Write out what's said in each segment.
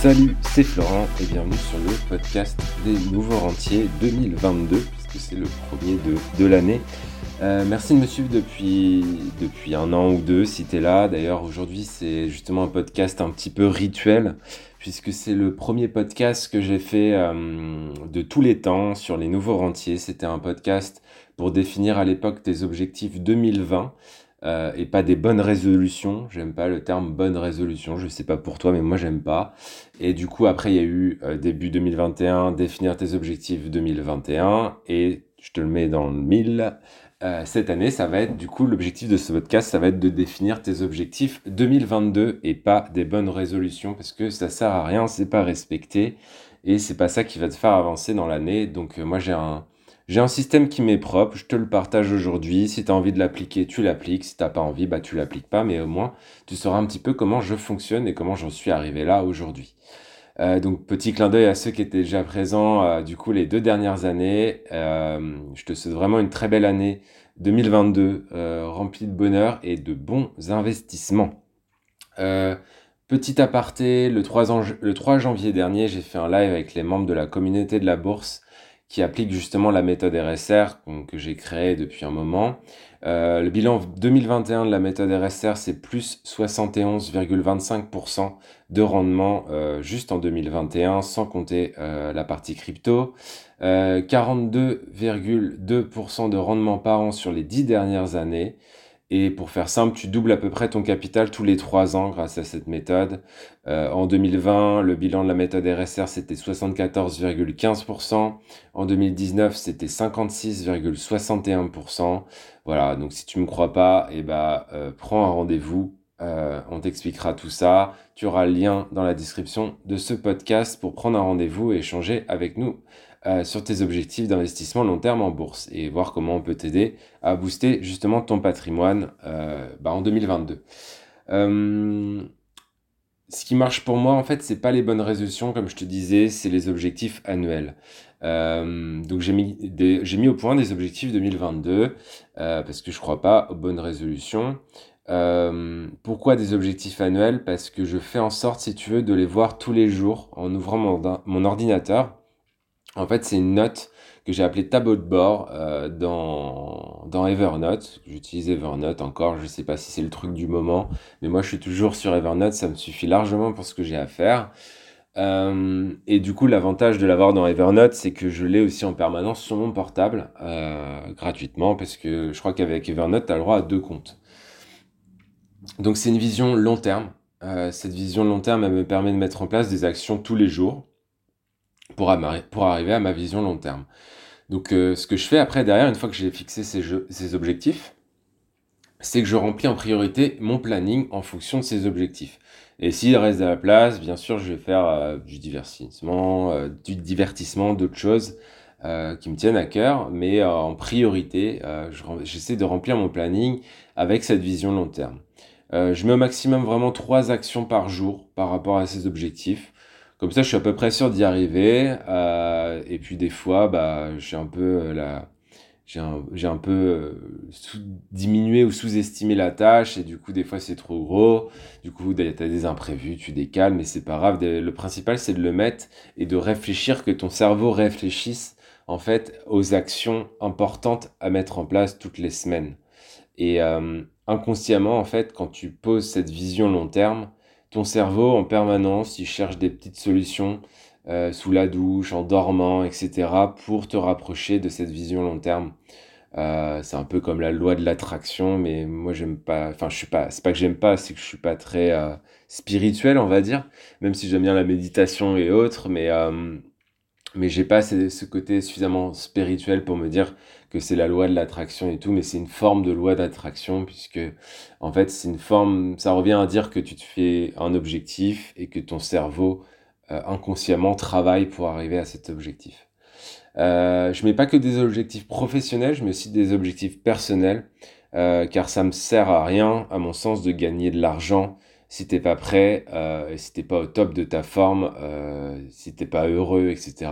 Salut, c'est Florent et bienvenue sur le podcast des nouveaux rentiers 2022, puisque c'est le premier de, l'année. Euh, merci de me suivre depuis, un an ou deux si tu es là. D'ailleurs, aujourd'hui, c'est justement un podcast un petit peu rituel, puisque c'est le premier podcast que j'ai fait euh, de tous les temps sur les nouveaux rentiers. C'était un podcast pour définir à l'époque tes objectifs 2020. Euh, et pas des bonnes résolutions. J'aime pas le terme bonne résolution, je sais pas pour toi, mais moi j'aime pas. Et du coup, après, il y a eu euh, début 2021, définir tes objectifs 2021, et je te le mets dans le 1000. Euh, cette année, ça va être du coup l'objectif de ce podcast, ça va être de définir tes objectifs 2022 et pas des bonnes résolutions parce que ça sert à rien, c'est pas respecté et c'est pas ça qui va te faire avancer dans l'année. Donc moi j'ai un, j'ai un système qui m'est propre, je te le partage aujourd'hui. Si tu as envie de l'appliquer, tu l'appliques. Si tu n'as pas envie, bah tu l'appliques pas, mais au moins tu sauras un petit peu comment je fonctionne et comment j'en suis arrivé là aujourd'hui. Euh, donc petit clin d'œil à ceux qui étaient déjà présents euh, du coup les deux dernières années. Euh, je te souhaite vraiment une très belle année 2022 remplie de bonheur et de bons investissements. petit aparté, le 3, le 3 janvier dernier, j'ai fait un live avec les membres de la communauté de la bourse qui applique justement la méthode RSR que j'ai créée depuis un moment. Euh, le bilan 2021 de la méthode RSR, c'est plus 71,25% de rendement euh, juste en 2021, sans compter euh, la partie crypto. 42,2% de rendement par an sur les 10 dernières années. Et pour faire simple, tu doubles à peu près ton capital tous les 3 ans grâce à cette méthode. Euh, en 2020, le bilan de la méthode RSR, c'était 74,15%. En 2019, c'était 56,61%. Voilà, donc si tu ne me crois pas, eh ben, euh, prends un rendez-vous. Euh, on t'expliquera tout ça. Tu auras le lien dans la description de ce podcast pour prendre un rendez-vous et échanger avec nous euh, sur tes objectifs d'investissement long terme en bourse et voir comment on peut t'aider à booster justement ton patrimoine euh, bah, en 2022. Euh, ce qui marche pour moi, en fait, c'est pas les bonnes résolutions, comme je te disais, c'est les objectifs annuels. donc j'ai mis, au point des objectifs 2022 parce que je crois pas aux bonnes résolutions. pourquoi des objectifs annuels? Parce que je fais en sorte, si tu veux, de les voir tous les jours en ouvrant mon ordinateur en fait, c'est une note que j'ai appelée tableau de bord euh, dans, Evernote. J'utilise Evernote encore, je ne sais pas si c'est le truc du moment, mais moi je suis toujours sur Evernote, ça me suffit largement pour ce que j'ai à faire. Euh, et du coup, l'avantage de l'avoir dans Evernote, c'est que je l'ai aussi en permanence sur mon portable, euh, gratuitement, parce que je crois qu'avec Evernote, tu as le droit à deux comptes. Donc c'est une vision long terme. cette vision long terme, elle me permet de mettre en place des actions tous les jours pour, pour arriver à ma vision long terme. Donc euh, ce que je fais après derrière, une fois que j'ai fixé ces, ces objectifs, c'est que je remplis en priorité mon planning en fonction de ces objectifs. Et s'il reste à la place, bien sûr, je vais faire euh, du divertissement, euh, du divertissement, d'autres choses qui me tiennent à cœur, mais en priorité, j'essaie de remplir mon planning avec cette vision long terme. je mets au maximum vraiment trois actions par jour par rapport à ces objectifs. Comme ça, je suis à peu près sûr d'y arriver. Euh, et puis des fois, bah, j'ai un peu euh, la, j'ai peu euh, diminué ou sous-estimé la tâche et du coup des fois c'est trop gros. Du coup, tu as des imprévus, tu décales, mais c'est pas grave. Le principal c'est de le mettre et de réfléchir, que ton cerveau réfléchisse en fait aux actions importantes à mettre en place toutes les semaines. Et inconsciemment en fait, quand tu poses cette vision long terme, ton cerveau en permanence, il cherche des petites solutions euh, sous la douche, en dormant, etc. pour te rapprocher de cette vision long terme. Euh, c'est un peu comme la loi de l'attraction, mais moi j'aime pas. Enfin, je suis pas. C'est pas que j'aime pas, c'est que je suis pas très euh, spirituel, on va dire. Même si j'aime bien la méditation et autres, mais mais j'ai pas ce, côté suffisamment spirituel pour me dire que c'est la loi de l'attraction et tout, mais c'est une forme de loi d'attraction puisque en fait c'est une forme, ça revient à dire que tu te fais un objectif et que ton cerveau euh, inconsciemment travaille pour arriver à cet objectif. Euh, je mets pas que des objectifs professionnels, je mets aussi des objectifs personnels euh, car ça me sert à rien, à mon sens, de gagner de l'argent si t'es pas prêt, euh, si t'es pas au top de ta forme, euh, si t'es pas heureux, etc.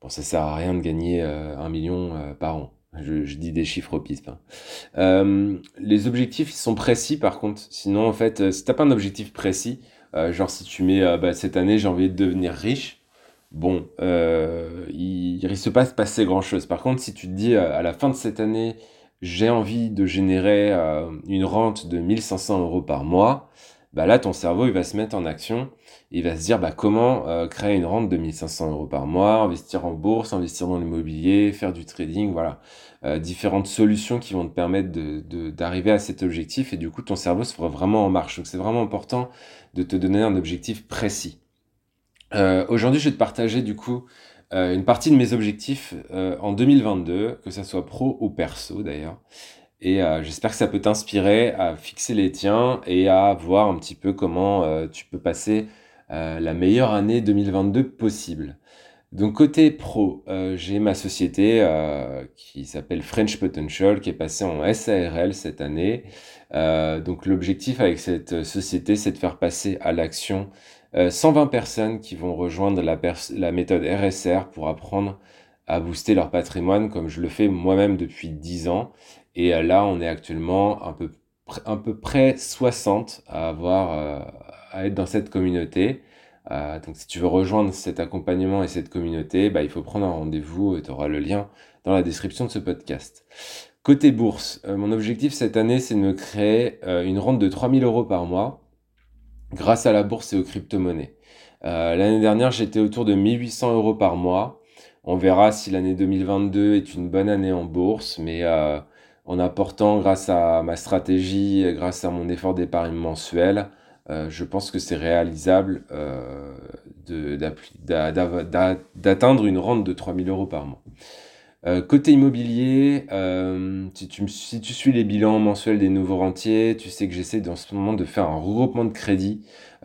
Bon, ça sert à rien de gagner euh, un million par an. Je, dis des chiffres au pif. Hein. Euh, les objectifs sont précis par contre. Sinon, en fait, si t'as pas un objectif précis, genre si tu mets bah, cette année j'ai envie de devenir riche, bon, il, il risque pas de se passer grand-chose. Par contre, si tu te dis à la fin de cette année, j'ai envie de générer une rente de 1500 euros par mois, bah là, ton cerveau, il va se mettre en action. Il va se dire, bah, comment euh, créer une rente de 1500 euros par mois, investir en bourse, investir dans l'immobilier, faire du trading, voilà. Euh, différentes solutions qui vont te permettre d'arriver à cet objectif. Et du coup, ton cerveau se fera vraiment en marche. Donc, c'est vraiment important de te donner un objectif précis. Euh, Aujourd'hui, je vais te partager, du coup, une partie de mes objectifs en 2022, que ça soit pro ou perso d'ailleurs. Et euh, j'espère que ça peut t'inspirer à fixer les tiens et à voir un petit peu comment euh, tu peux passer euh, la meilleure année 2022 possible. Donc côté pro, j'ai ma société qui s'appelle French Potential qui est passée en SARL cette année. donc l'objectif avec cette société, c'est de faire passer à l'action 120 personnes qui vont rejoindre la, la méthode RSR pour apprendre à booster leur patrimoine comme je le fais moi-même depuis 10 ans et euh, là, on est actuellement un peu, un peu près 60 à avoir, euh, à être dans cette communauté. Euh, donc, si tu veux rejoindre cet accompagnement et cette communauté, bah, il faut prendre un rendez-vous et tu auras le lien dans la description de ce podcast. Côté bourse, mon objectif cette année, c'est de me créer une rente de 3000 euros par mois grâce à la bourse et aux crypto-monnaies. L'année dernière, j'étais autour de 1800 euros par mois. On verra si l'année 2022 est une bonne année en bourse, mais en apportant grâce à ma stratégie, grâce à mon effort d'épargne mensuel, euh, je pense que c'est réalisable euh, d'atteindre une rente de 3000 euros par mois. Euh, côté immobilier, si tu, suis les bilans mensuels des nouveaux rentiers, tu sais que j'essaie dans ce moment de faire un regroupement de crédit.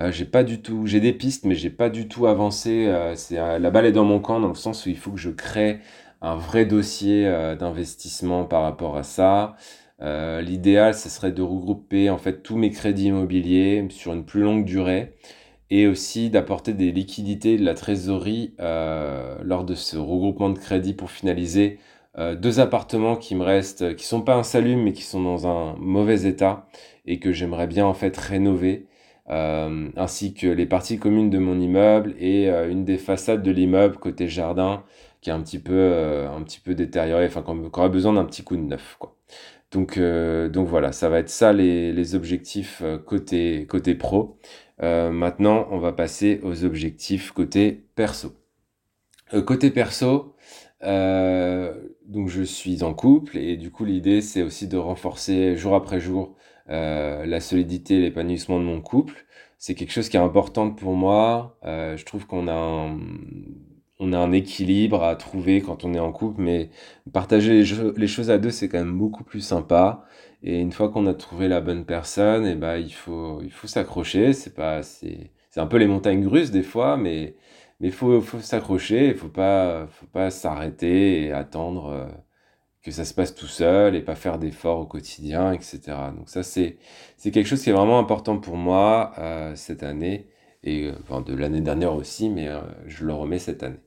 j'ai pas du tout, j'ai des pistes, mais j'ai pas du tout avancé. la balle est dans mon camp dans le sens où il faut que je crée un vrai dossier euh, d'investissement par rapport à ça. Euh, l'idéal, ce serait de regrouper en fait tous mes crédits immobiliers sur une plus longue durée et aussi d'apporter des liquidités de la trésorerie euh, lors de ce regroupement de crédits pour finaliser deux appartements qui me restent, qui sont pas insalubres mais qui sont dans un mauvais état et que j'aimerais bien en fait rénover. ainsi que les parties communes de mon immeuble et une des façades de l'immeuble côté jardin qui est un petit peu, euh, un petit peu détérioré, enfin, qui aura besoin d'un petit coup de neuf, quoi. Donc, euh, donc voilà, ça va être ça les, les objectifs euh, côté, côté pro. maintenant, on va passer aux objectifs côté perso. côté perso, donc je suis en couple et du coup l'idée c'est aussi de renforcer jour après jour la solidité et l'épanouissement de mon couple. C'est quelque chose qui est important pour moi. je trouve qu'on a un, on a un équilibre à trouver quand on est en couple, mais partager les, choses à deux, c'est quand même beaucoup plus sympa. Et une fois qu'on a trouvé la bonne personne, et eh ben, il faut, il faut s'accrocher. C'est pas, c'est, c'est un peu les montagnes russes des fois, mais, mais faut, faut s'accrocher. Il faut pas, faut pas s'arrêter et attendre euh, que ça se passe tout seul et pas faire d'efforts au quotidien, etc. Donc ça, c'est, c'est quelque chose qui est vraiment important pour moi euh, cette année et euh, de l'année dernière aussi, mais je le remets cette année.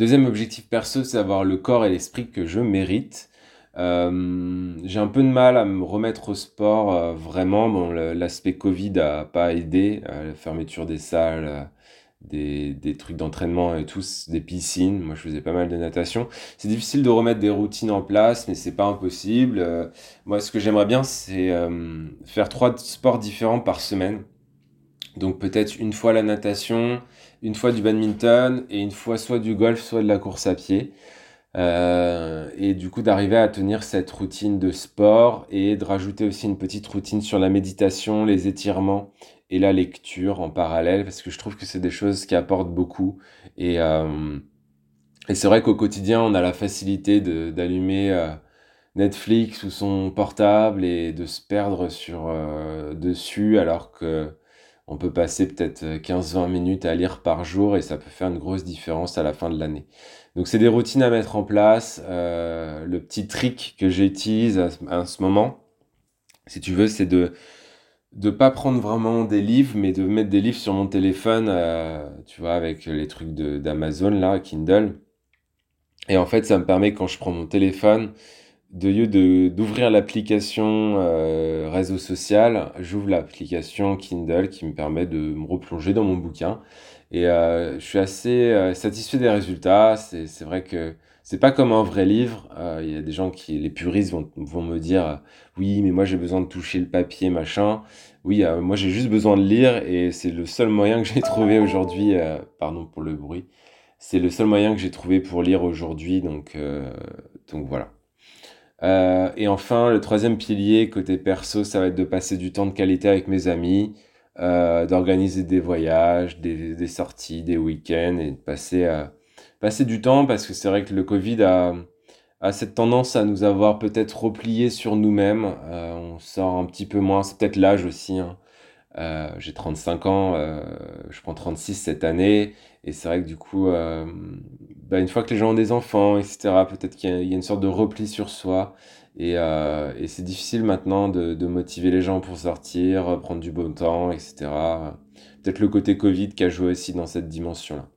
Deuxième objectif perso, c'est avoir le corps et l'esprit que je mérite. Euh, j'ai un peu de mal à me remettre au sport, euh, vraiment. Bon, l'aspect Covid a pas aidé, euh, la fermeture des salles, des, des, trucs d'entraînement et tout, des piscines. Moi, je faisais pas mal de natation. C'est difficile de remettre des routines en place, mais c'est pas impossible. moi, ce que j'aimerais bien, c'est faire trois sports différents par semaine. Donc peut-être une fois la natation, une fois du badminton et une fois soit du golf, soit de la course à pied. Euh, et du coup d'arriver à tenir cette routine de sport et de rajouter aussi une petite routine sur la méditation, les étirements et la lecture en parallèle parce que je trouve que c'est des choses qui apportent beaucoup et, euh, et c'est vrai qu'au quotidien on a la facilité d'allumer euh, Netflix ou son portable et de se perdre sur dessus alors que on peut passer peut-être 15-20 euh, minutes à lire par jour et ça peut faire une grosse différence à la fin de l'année. Donc c'est des routines à mettre en place. Euh, le petit trick que j'utilise à, ce moment, si tu veux, c'est de ne pas prendre vraiment des livres, mais de mettre des livres sur mon téléphone, euh, tu vois, avec les trucs d'Amazon là, Kindle. Et en fait, ça me permet quand je prends mon téléphone de d'ouvrir l'application euh, réseau social, j'ouvre l'application Kindle qui me permet de me replonger dans mon bouquin. Et euh, je suis assez euh, satisfait des résultats. C'est vrai que c'est pas comme un vrai livre. Il y a des gens qui, les puristes, vont, vont me dire oui, mais moi j'ai besoin de toucher le papier, machin. Oui, moi j'ai juste besoin de lire et c'est le seul moyen que j'ai trouvé aujourd'hui. pardon pour le bruit. C'est le seul moyen que j'ai trouvé pour lire aujourd'hui. Donc, donc voilà. Euh, et enfin, le troisième pilier, côté perso, ça va être de passer du temps de qualité avec mes amis, euh, d'organiser des voyages, des, sorties, des week-ends et de passer, euh, passer du temps parce que c'est vrai que le Covid a, a cette tendance à nous avoir peut-être repliés sur nous-mêmes. On sort un petit peu moins, c'est peut-être l'âge aussi. Hein. J'ai 35 ans, je prends 36 cette année, et c'est vrai que du coup, bah, une fois que les gens ont des enfants, etc., peut-être qu'il y, a une sorte de repli sur soi, et, et c'est difficile maintenant de, de, motiver les gens pour sortir, prendre du bon temps, etc. Peut-être le côté Covid qui a joué aussi dans cette dimension-là.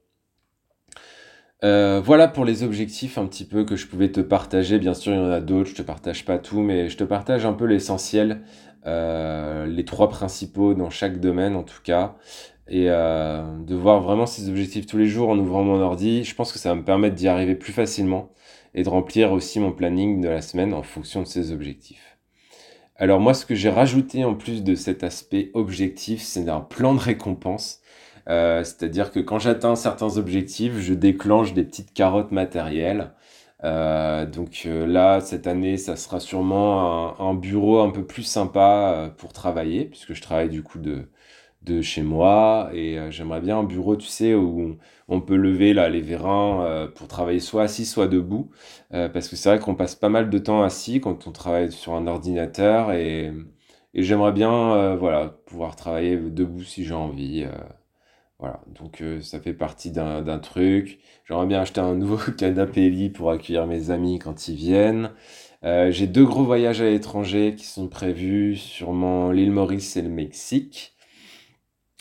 Euh, voilà pour les objectifs un petit peu que je pouvais te partager. Bien sûr, il y en a d'autres, je te partage pas tout, mais je te partage un peu l'essentiel, euh, les trois principaux dans chaque domaine en tout cas. Et euh, de voir vraiment ces objectifs tous les jours en ouvrant mon ordi, je pense que ça va me permettre d'y arriver plus facilement et de remplir aussi mon planning de la semaine en fonction de ces objectifs. Alors moi, ce que j'ai rajouté en plus de cet aspect objectif, c'est un plan de récompense. Euh, c'est-à-dire que quand j'atteins certains objectifs, je déclenche des petites carottes matérielles. Euh, donc euh, là, cette année, ça sera sûrement un, bureau un peu plus sympa pour travailler, puisque je travaille du coup de, de chez moi et j'aimerais bien un bureau, tu sais, où on peut lever là les vérins pour travailler soit assis, soit debout, parce que c'est vrai qu'on passe pas mal de temps assis quand on travaille sur un ordinateur et, et j'aimerais bien, voilà, pouvoir travailler debout si j'ai envie. Voilà, donc euh, ça fait partie d'un truc. J'aimerais bien acheter un nouveau canapé lit pour accueillir mes amis quand ils viennent. Euh, j'ai deux gros voyages à l'étranger qui sont prévus, sûrement l'île Maurice et le Mexique.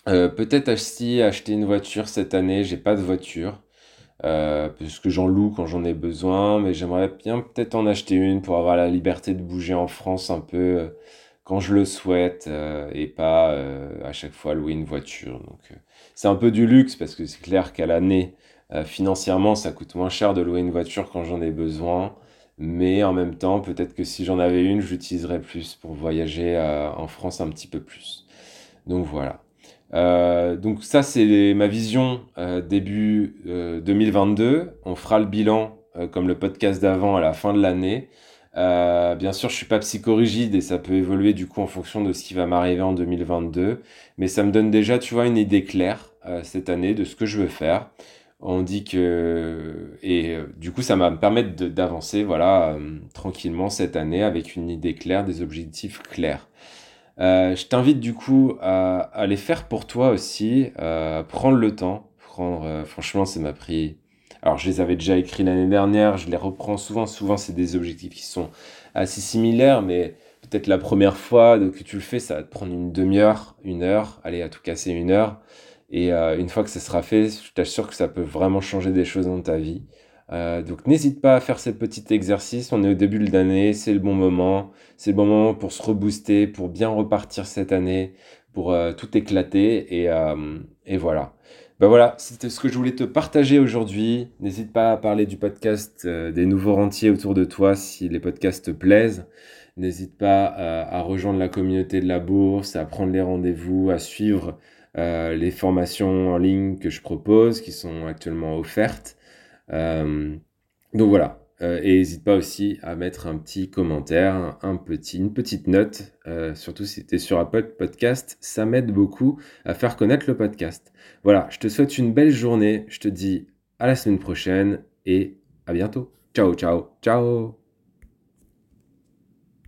Euh, peut-être aussi acheter une voiture cette année, j'ai pas de voiture. parce que j'en loue quand j'en ai besoin, mais j'aimerais bien peut-être en acheter une pour avoir la liberté de bouger en France un peu quand je le souhaite et pas à chaque fois louer une voiture. Donc c'est un peu du luxe parce que c'est clair qu'à l'année, euh, financièrement, ça coûte moins cher de louer une voiture quand j'en ai besoin. Mais en même temps, peut-être que si j'en avais une, j'utiliserais plus pour voyager euh, en France un petit peu plus. Donc voilà. Euh, donc ça, c'est ma vision début 2022. On fera le bilan comme le podcast d'avant à la fin de l'année. Euh, bien sûr, je suis pas psychorigide et ça peut évoluer du coup en fonction de ce qui va m'arriver en 2022. Mais ça me donne déjà, tu vois, une idée claire euh, cette année de ce que je veux faire. On dit que et euh, du coup, ça va me permettre d'avancer, voilà, tranquillement cette année avec une idée claire, des objectifs clairs. je t'invite du coup à, à, les faire pour toi aussi, prendre le temps. Prendre, franchement, ça m'a pris alors, je les avais déjà écrits l'année dernière, je les reprends souvent. Souvent, c'est des objectifs qui sont assez similaires, mais peut-être la première fois que tu le fais, ça va te prendre une demi-heure, une heure, allez, à tout casser une heure. Et euh, une fois que ça sera fait, je t'assure que ça peut vraiment changer des choses dans ta vie. Euh, donc n'hésite pas à faire ces petits exercices. On est au début de l'année, c'est le bon moment. C'est le bon moment pour se rebooster, pour bien repartir cette année, pour euh, tout éclater. Et voilà. Ben voilà, c'était ce que je voulais te partager aujourd'hui. N'hésite pas à parler du podcast euh, des nouveaux rentiers autour de toi si les podcasts te plaisent. N'hésite pas euh, à, rejoindre la communauté de la bourse, à prendre les rendez-vous, à suivre euh, les formations en ligne que je propose, qui sont actuellement offertes. donc voilà, euh, et n'hésite pas aussi à mettre un petit commentaire, un petit, une petite note, euh, surtout si tu es sur Apple Podcast, ça m'aide beaucoup à faire connaître le podcast. Voilà, je te souhaite une belle journée, je te dis à la semaine prochaine et à bientôt. Ciao, ciao, ciao